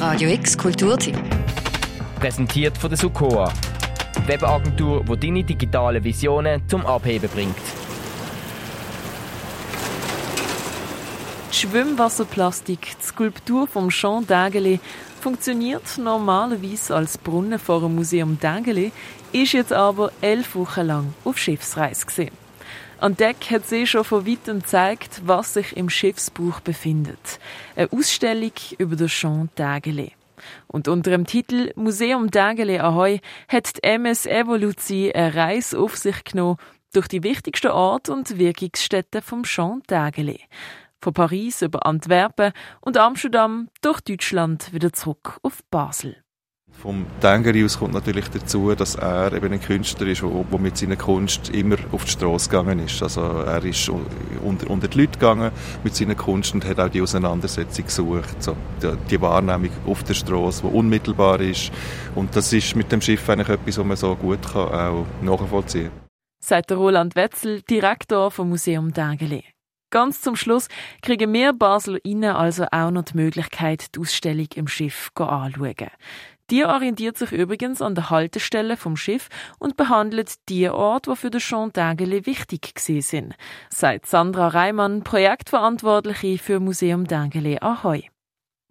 Radio X Kulturteam. Präsentiert von der Sukoa. Webagentur, die deine digitale Visionen zum Abheben bringt. Die Schwimmwasserplastik, die Skulptur vom Jean Dageli, funktioniert normalerweise als Brunnen vor dem Museum Dageli, ist jetzt aber elf Wochen lang auf Schiffsreise gesehen. An Deck hat sie schon von weitem gezeigt, was sich im Schiffsbuch befindet. Eine Ausstellung über den Jean Dageli. Und unter dem Titel Museum Dageli Ahoy hat die MS Evolution eine Reise auf sich genommen durch die wichtigsten Orte und Wirkungsstätten vom Jean Dageli. Von Paris über Antwerpen und Amsterdam durch Deutschland wieder zurück auf Basel. Vom Tengeri aus kommt natürlich dazu, dass er eben ein Künstler ist, der mit seiner Kunst immer auf die Straße gegangen ist. Also er ist unter, unter die Leute gegangen mit seiner Kunst und hat auch die Auseinandersetzung gesucht. So, die, die Wahrnehmung auf der Straße, die unmittelbar ist. Und das ist mit dem Schiff eigentlich etwas, was man so gut kann, auch nachvollziehen kann. Sagt Roland Wetzel, Direktor vom Museum Dageli. Ganz zum Schluss kriegen wir Baselerinnen also auch noch die Möglichkeit, die Ausstellung im Schiff anzuschauen. Die orientiert sich übrigens an der Haltestelle vom Schiff und behandelt die Orte, die für den Jean Dageli wichtig sind, sagt Sandra Reimann, Projektverantwortliche für Museum Dageli Ahoy.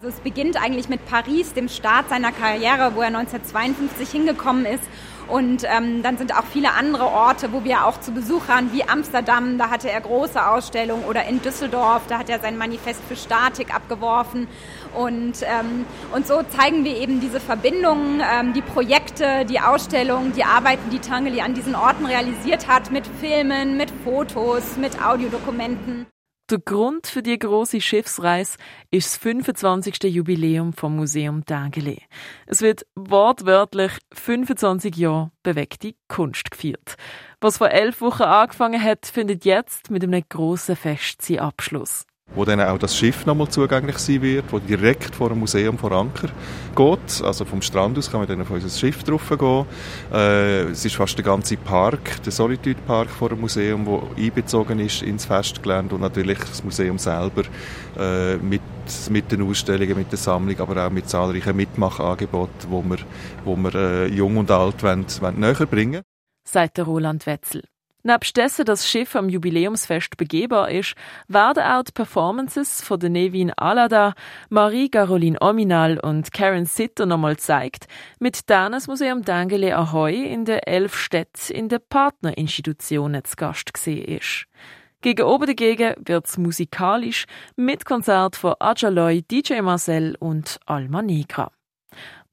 Also es beginnt eigentlich mit Paris, dem Start seiner Karriere, wo er 1952 hingekommen ist und ähm, dann sind auch viele andere Orte, wo wir auch zu Besuch waren, wie Amsterdam, da hatte er große Ausstellungen, oder in Düsseldorf, da hat er sein Manifest für Statik abgeworfen. Und, ähm, und so zeigen wir eben diese Verbindungen, ähm, die Projekte, die Ausstellungen, die Arbeiten, die Tangeli an diesen Orten realisiert hat, mit Filmen, mit Fotos, mit Audiodokumenten. Der Grund für die große Schiffsreise ist das 25. Jubiläum vom Museum Dageli. Es wird wortwörtlich 25 Jahre bewegte Kunst gefeiert. Was vor elf Wochen angefangen hat, findet jetzt mit einem grossen Fest seinen Abschluss wo dann auch das Schiff nochmal zugänglich sein wird, wo direkt vor dem Museum vor Anker geht. Also vom Strand aus kann man dann auf unser Schiff drauf gehen. Äh, es ist fast der ganze Park, der Solitude Park vor dem Museum, wo einbezogen ist ins Festgelände und natürlich das Museum selber äh, mit, mit den Ausstellungen, mit der Sammlung, aber auch mit zahlreichen Mitmachangeboten, wo wir, wo wir äh, jung und alt wollen, wollen näher bringen. Sagt der Roland Wetzel. Nebst dessen, dass das Schiff am Jubiläumsfest begehbar ist, werden auch die Performances von der Nevin Alada, Marie-Caroline Ominal und Karen Sitter nochmal gezeigt, mit denen das Museum Dengele Ahoy in den elf Städten in den Partnerinstitutionen zu Gast gesehen ist. Gegen oben dagegen wird's musikalisch mit Konzert von Ajaloy, DJ Marcel und Alma Negra.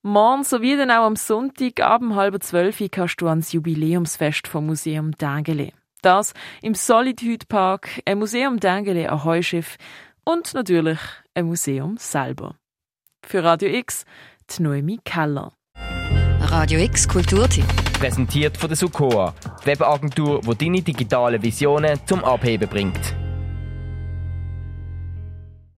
Morgen sowie dann auch am Sonntag ab um halb zwölf kannst du ans Jubiläumsfest vom Museum Dengele. Das im Solitude Park, ein Museum Dengele ein Heuschiff und natürlich ein Museum selber. Für Radio X, die Noemi Keller. Radio X Kulturteam. Präsentiert von der Sukoa, Webagentur, die deine digitale Visionen zum Abheben bringt.